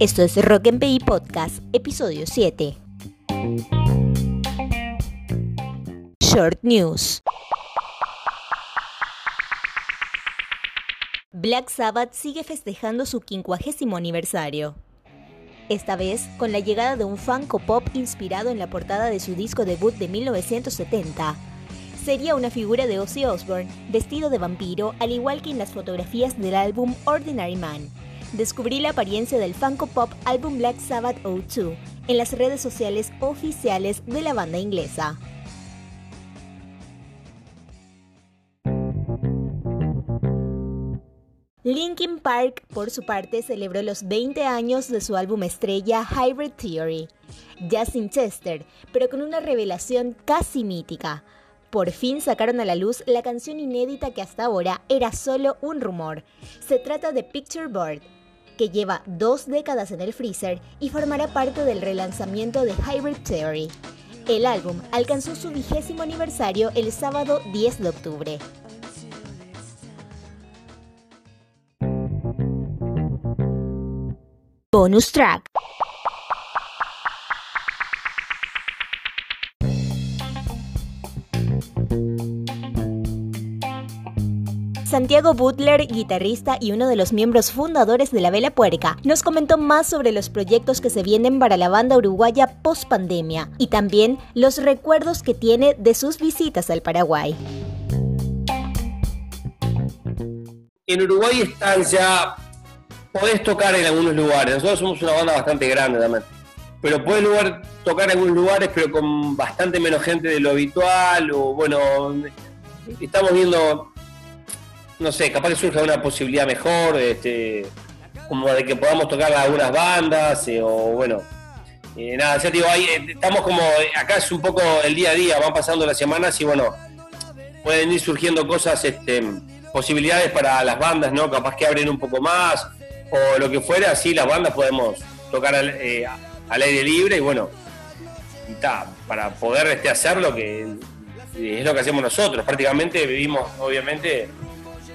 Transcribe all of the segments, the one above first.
Esto es Rock and PI Podcast, episodio 7. Short News. Black Sabbath sigue festejando su quincuagésimo aniversario. Esta vez con la llegada de un Funko Pop inspirado en la portada de su disco debut de 1970. Sería una figura de Ozzy Osbourne, vestido de vampiro, al igual que en las fotografías del álbum Ordinary Man, descubrí la apariencia del Funko Pop álbum Black Sabbath O2 en las redes sociales oficiales de la banda inglesa. Linkin Park, por su parte, celebró los 20 años de su álbum estrella Hybrid Theory, ya sin Chester, pero con una revelación casi mítica. Por fin sacaron a la luz la canción inédita que hasta ahora era solo un rumor. Se trata de Picture Board, que lleva dos décadas en el freezer y formará parte del relanzamiento de Hybrid Theory. El álbum alcanzó su vigésimo aniversario el sábado 10 de octubre. Bonus track. Santiago Butler, guitarrista y uno de los miembros fundadores de La Vela Puerca, nos comentó más sobre los proyectos que se vienen para la banda uruguaya post pandemia y también los recuerdos que tiene de sus visitas al Paraguay. En Uruguay están ya, podés tocar en algunos lugares, nosotros somos una banda bastante grande también, pero podés lugar, tocar en algunos lugares pero con bastante menos gente de lo habitual o bueno, estamos viendo no sé, capaz que surja una posibilidad mejor, este, como de que podamos tocar algunas bandas, eh, o bueno, eh, nada, ya digo, ahí eh, estamos como, acá es un poco el día a día, van pasando las semanas y bueno, pueden ir surgiendo cosas, este, posibilidades para las bandas, ¿no? Capaz que abren un poco más, o lo que fuera, así las bandas podemos tocar al, aire libre y bueno, y para poder este, hacer lo que es lo que hacemos nosotros, prácticamente vivimos, obviamente,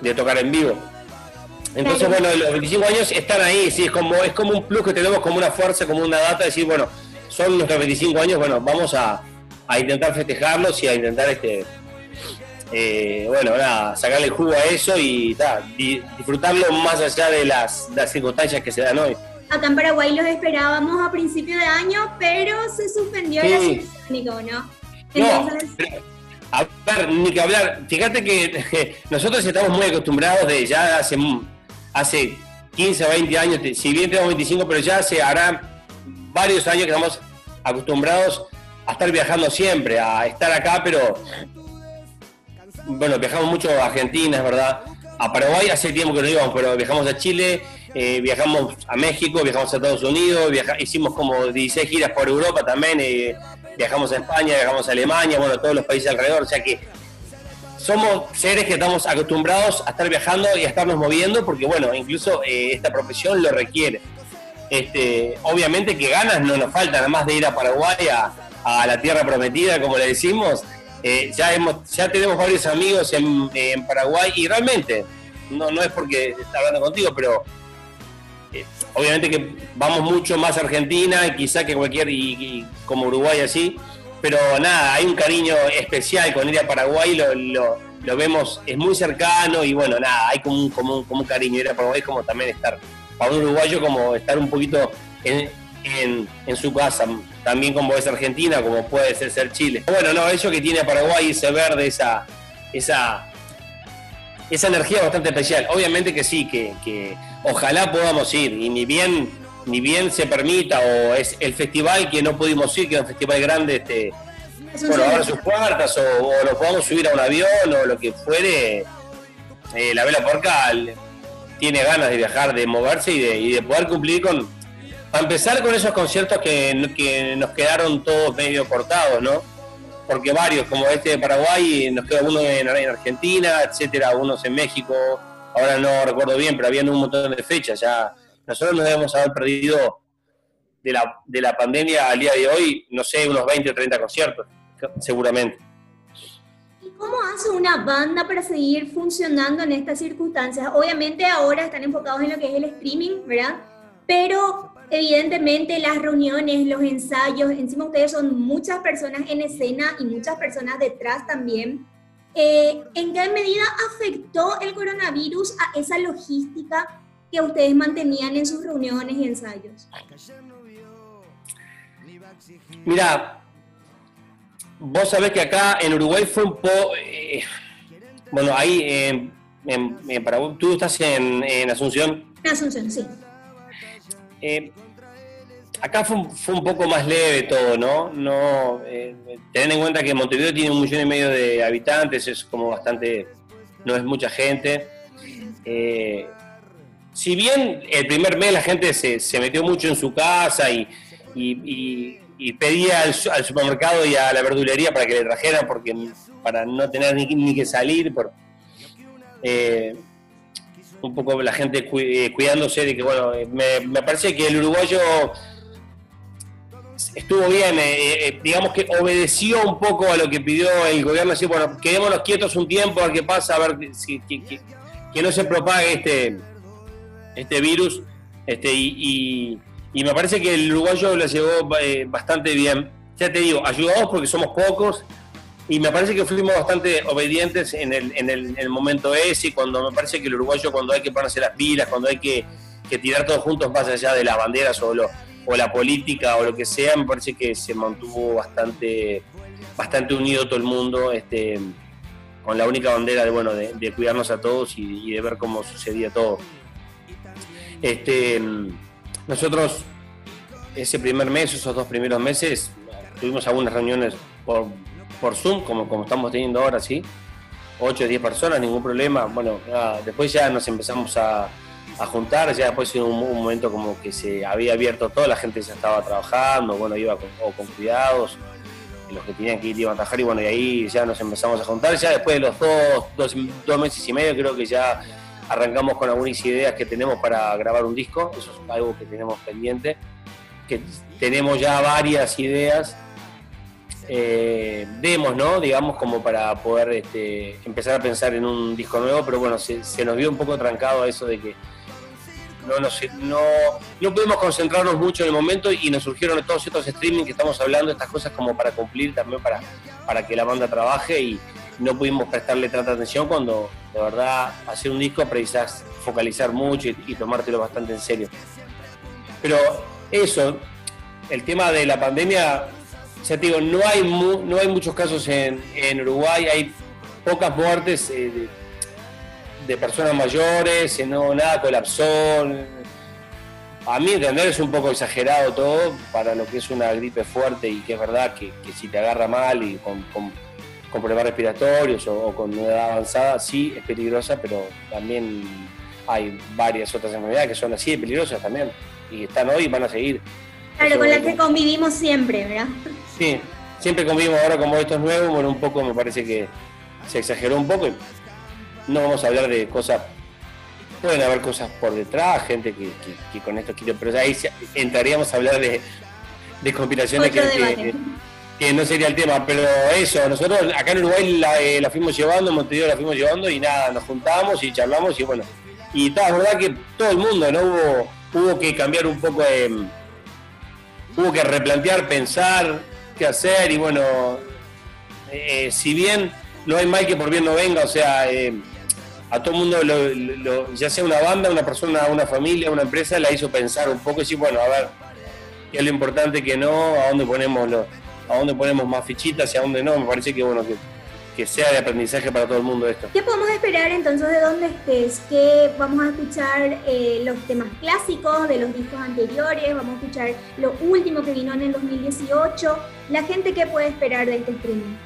de tocar en vivo. Entonces, bueno, los 25 años están ahí, sí, es como, es como un plus que tenemos, como una fuerza, como una data, decir, bueno, son nuestros 25 años, bueno, vamos a, intentar festejarlos y a intentar, este eh, bueno, nada, sacarle el jugo a eso y disfrutarlo más allá de las, circunstancias que se dan hoy. Acá en Paraguay los esperábamos a principio de año, pero se suspendió el la ¿no? Entonces, a ni que hablar. Fíjate que nosotros estamos muy acostumbrados de ya hace, hace 15 o 20 años, si bien tenemos 25, pero ya hace hará varios años que estamos acostumbrados a estar viajando siempre, a estar acá, pero bueno, viajamos mucho a Argentina, es verdad. A Paraguay hace tiempo que no íbamos, pero viajamos a Chile, eh, viajamos a México, viajamos a Estados Unidos, hicimos como 16 giras por Europa también. Eh, viajamos a España, viajamos a Alemania, bueno, todos los países alrededor, o sea que somos seres que estamos acostumbrados a estar viajando y a estarnos moviendo, porque bueno, incluso eh, esta profesión lo requiere. Este, obviamente que ganas no nos faltan, además de ir a Paraguay, a, la tierra prometida, como le decimos, eh, ya, hemos, ya tenemos varios amigos en, en, Paraguay y realmente, no, no es porque está hablando contigo, pero eh, obviamente que vamos mucho más a Argentina, quizá que cualquier, como Uruguay así, pero nada, hay un cariño especial con ir a Paraguay, lo, vemos, es muy cercano y bueno, nada, hay como un, cariño, ir a Paraguay como también estar, para un uruguayo como estar un poquito en, en, su casa, también como es Argentina, como puede ser, ser Chile. Bueno, no, eso que tiene Paraguay, ese verde, esa, esa esa energía bastante especial. Obviamente que sí, que, ojalá podamos ir, y ni bien, ni bien se permita, o es el festival que no pudimos ir, que es un festival grande, este, bueno, sus puertas, o, o, nos podamos subir a un avión, o lo que fuere, eh, la Vela Porca tiene ganas de viajar, de moverse y de, y de poder cumplir con, a empezar con esos conciertos que, que nos quedaron todos medio cortados, ¿no? Porque varios, como este de Paraguay, nos queda uno en, Argentina, etcétera, unos en México, ahora no recuerdo bien, pero habían un montón de fechas ya. Nosotros nos debemos haber perdido de la, de la pandemia al día de hoy, no sé, unos 20 o 30 conciertos, seguramente. ¿Cómo hace una banda para seguir funcionando en estas circunstancias? Obviamente ahora están enfocados en lo que es el streaming, ¿verdad? Pero evidentemente las reuniones, los ensayos, encima ustedes son muchas personas en escena y muchas personas detrás también. Eh, ¿En qué medida afectó el coronavirus a esa logística que ustedes mantenían en sus reuniones y ensayos? Mira, Vos sabés que acá en Uruguay fue un poco... Eh, bueno, ahí, eh, para vos, tú estás en, Asunción. En Asunción, sí. Eh, acá fue, un poco más leve todo, ¿no? no tener en cuenta que Montevideo tiene un millón y medio de habitantes, es como bastante, no es mucha gente. si bien el primer mes la gente se, metió mucho en su casa y, pedía al, supermercado y a la verdulería para que le trajeran, porque para no tener ni, que salir, por, eh, un poco la gente eh, cuidándose de que, bueno, eh, me, parece que el uruguayo estuvo bien, digamos que obedeció un poco a lo que pidió el gobierno, así, bueno, quedémonos quietos un tiempo a ver qué pasa, a ver que, no se propague este, este virus, este, y me parece que el uruguayo la llevó eh, bastante bien. Ya te digo, ayudamos porque somos pocos y me parece que fuimos bastante obedientes en el, en el, momento ese, cuando me parece que el uruguayo cuando hay que ponerse las pilas, cuando hay que, tirar todos juntos más allá de las banderas o, o la política o lo que sea, me parece que se mantuvo bastante, bastante unido todo el mundo, este, con la única bandera de, bueno, de, cuidarnos a todos y, y, de ver cómo sucedía todo. Este, nosotros ese primer mes, esos dos primeros meses, tuvimos algunas reuniones por, por Zoom, como, como estamos teniendo ahora, sí. 8 o 10 personas, ningún problema. Bueno, después ya nos empezamos a, juntar, ya después en un, momento como que se había abierto todo, la gente ya estaba trabajando, bueno, iba con cuidados, los que tenían que ir iban a trabajar y bueno, y ahí ya nos empezamos a juntar. Ya después de los dos, dos, dos meses y medio creo que ya arrancamos con algunas ideas que tenemos para grabar un disco, eso es algo que tenemos pendiente, que tenemos ya varias ideas, eh, demos, ¿no? Digamos, como para poder este, empezar a pensar en un disco nuevo, pero bueno, se, nos vio un poco trancado eso de que no, no, no pudimos concentrarnos mucho en el momento y nos surgieron todos estos streaming que estamos hablando, estas cosas como para cumplir también, para, para que la banda trabaje y no pudimos prestarle tanta atención cuando de verdad hacer un disco precisas focalizar mucho y, tomártelo bastante en serio. Pero eso, el tema de la pandemia, ya te digo, no hay, no hay muchos casos en, Uruguay, hay pocas muertes eh, de, personas mayores, eh, no, nada colapsó. A mí entender es un poco exagerado todo para lo que es una gripe fuerte y que es verdad que, si te agarra mal y con con problemas respiratorios o, con una edad avanzada, sí es peligrosa, pero también hay varias otras enfermedades que son así de peligrosas también. Y están hoy y van a seguir. Claro, con las que convivimos siempre, ¿verdad? Sí, siempre convivimos ahora como estos nuevos, bueno, un poco me parece que se exageró un poco. no vamos a hablar de cosas, pueden haber cosas por detrás, gente que, con esto quiere, pero ahí entraríamos a hablar de, de conspiraciones que, que no sería el tema, pero eso, nosotros acá en Uruguay eh, la, fuimos llevando, en Montevideo la fuimos llevando y nada, nos juntamos y charlamos y bueno, y está, verdad que todo el mundo, ¿no? Hubo, hubo que cambiar un poco de, hubo que replantear, pensar qué hacer y bueno, eh, si bien no hay mal que por bien no venga, o sea, eh, a todo mundo, ya sea una banda, una persona, una familia, una empresa, la hizo pensar un poco y decir, bueno, a ver, qué es lo importante que no, a dónde ponemos los a dónde ponemos más fichitas y a dónde no. Me parece que bueno que, sea de aprendizaje para todo el mundo esto. ¿Qué podemos esperar entonces de dónde estés? ¿Qué vamos a escuchar eh, los temas clásicos de los discos anteriores? ¿Vamos a escuchar lo último que vino en el 2018? ¿La gente qué puede esperar de este streaming?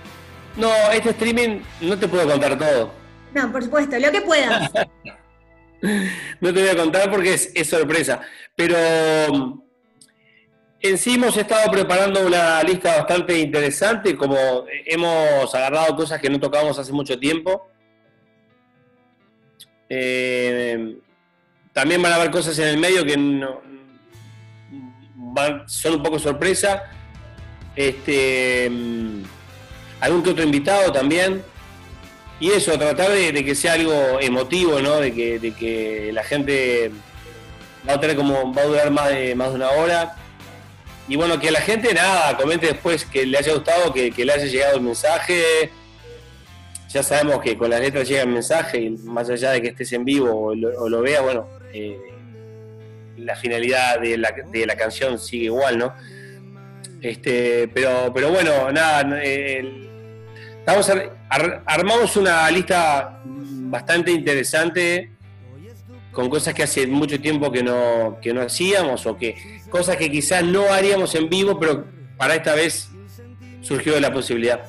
No, este streaming no te puedo contar todo. No, por supuesto, lo que puedas. no te voy a contar porque es, es sorpresa. Pero en sí hemos estado preparando una lista bastante interesante, como hemos agarrado cosas que no tocábamos hace mucho tiempo. Eh, también van a haber cosas en el medio que son un poco sorpresa. Este, algún que otro invitado también. y eso, tratar de, que sea algo emotivo, ¿no? De que, de que la gente va a tener como, va a durar más de, más de una hora. Y bueno, que la gente nada, comente después que le haya gustado, que, le haya llegado el mensaje. Ya sabemos que con las letras llega el mensaje y más allá de que estés en vivo o lo, vea, bueno, eh, la finalidad de la, de la canción sigue igual, ¿no? Este, pero, pero bueno, nada, eh, armamos una lista bastante interesante con cosas que hace mucho tiempo que no, que no hacíamos o que cosas que quizás no haríamos en vivo, pero para esta vez surgió la posibilidad.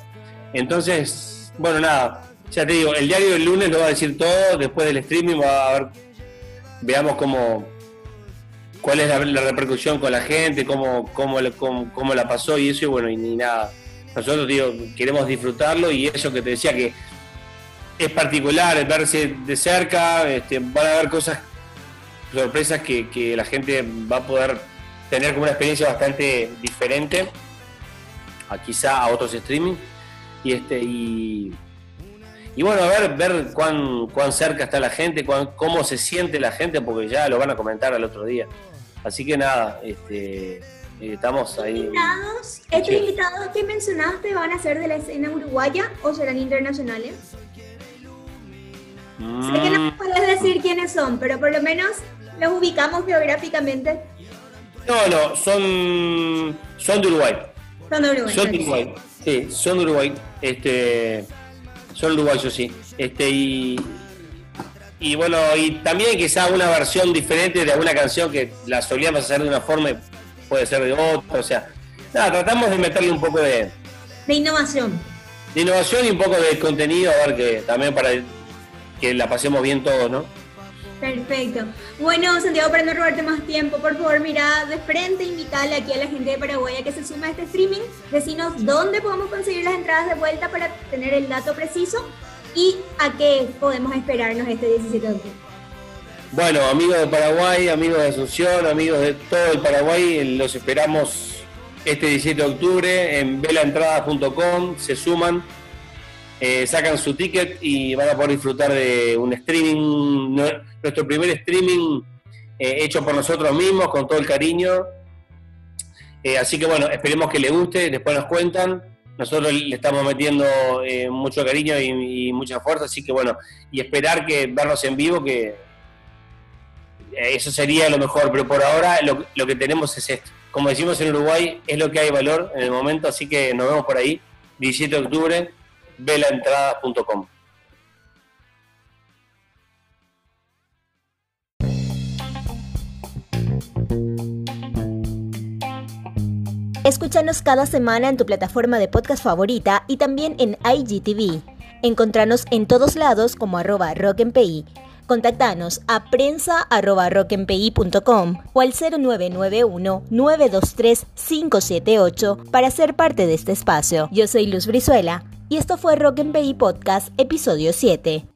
Entonces, bueno, nada, ya te digo, el diario del lunes lo va a decir todo, después del streaming va a ver, veamos cómo, cuál es la, repercusión con la gente, cómo, cómo, cómo, la pasó y eso, y bueno, y ni nada. Nosotros, digo, queremos disfrutarlo y eso que te decía que es particular, verse de cerca, este, van a haber cosas, sorpresas que, la gente va a poder tener como una experiencia bastante diferente a quizá a otros streaming. Y este, y, y bueno, a ver, ver cuán, cuán cerca está la gente, cómo se siente la gente, porque ya lo van a comentar al otro día. Así que nada, este, eh, estamos ahí. Invitados, ¿Estos invitados que mencionaste van a ser de la escena uruguaya o serán internacionales? Sé que no mm. puedes decir quiénes son, pero por lo menos los ubicamos geográficamente. No, no, son, son de Uruguay. Son de Uruguay. Son de Uruguay, sí, son de Uruguay. Este, son uruguayos, sí. Este, y, y bueno, y también quizá una versión diferente de alguna canción que la solíamos hacer de una forma y puede ser de otra, o sea, nada, tratamos de meterle un poco de... De innovación. De innovación y un poco de contenido, a ver que también para que la pasemos bien todos, ¿no? Perfecto. Bueno, Santiago, para no robarte más tiempo, por favor, mira de frente, invitarle aquí a la gente de Paraguay a que se sume a este streaming. Decinos dónde podemos conseguir las entradas de vuelta para tener el dato preciso y a qué podemos esperarnos este 17 de octubre. Bueno, amigos de Paraguay, amigos de Asunción, amigos de todo el Paraguay, los esperamos este 17 de octubre en velaentrada.com, se suman, eh, sacan su ticket y van a poder disfrutar de un streaming, nuestro primer streaming eh, hecho por nosotros mismos, con todo el cariño. Eh, así que bueno, esperemos que les guste, después nos cuentan nosotros le estamos metiendo eh, mucho cariño y, mucha fuerza, así que bueno, y esperar que vernos en vivo, que eso sería lo mejor, pero por ahora lo, que tenemos es esto. Como decimos en Uruguay, es lo que hay valor en el momento, así que nos vemos por ahí, 17 de octubre, velaentradas.com. Escúchanos cada semana en tu plataforma de podcast favorita y también en IGTV. Encontranos en todos lados como arroba rocknpi. Contactanos a prensa arroba o al 0991-923-578 para ser parte de este espacio. Yo soy Luz Brizuela y esto fue Rock and Podcast, episodio 7.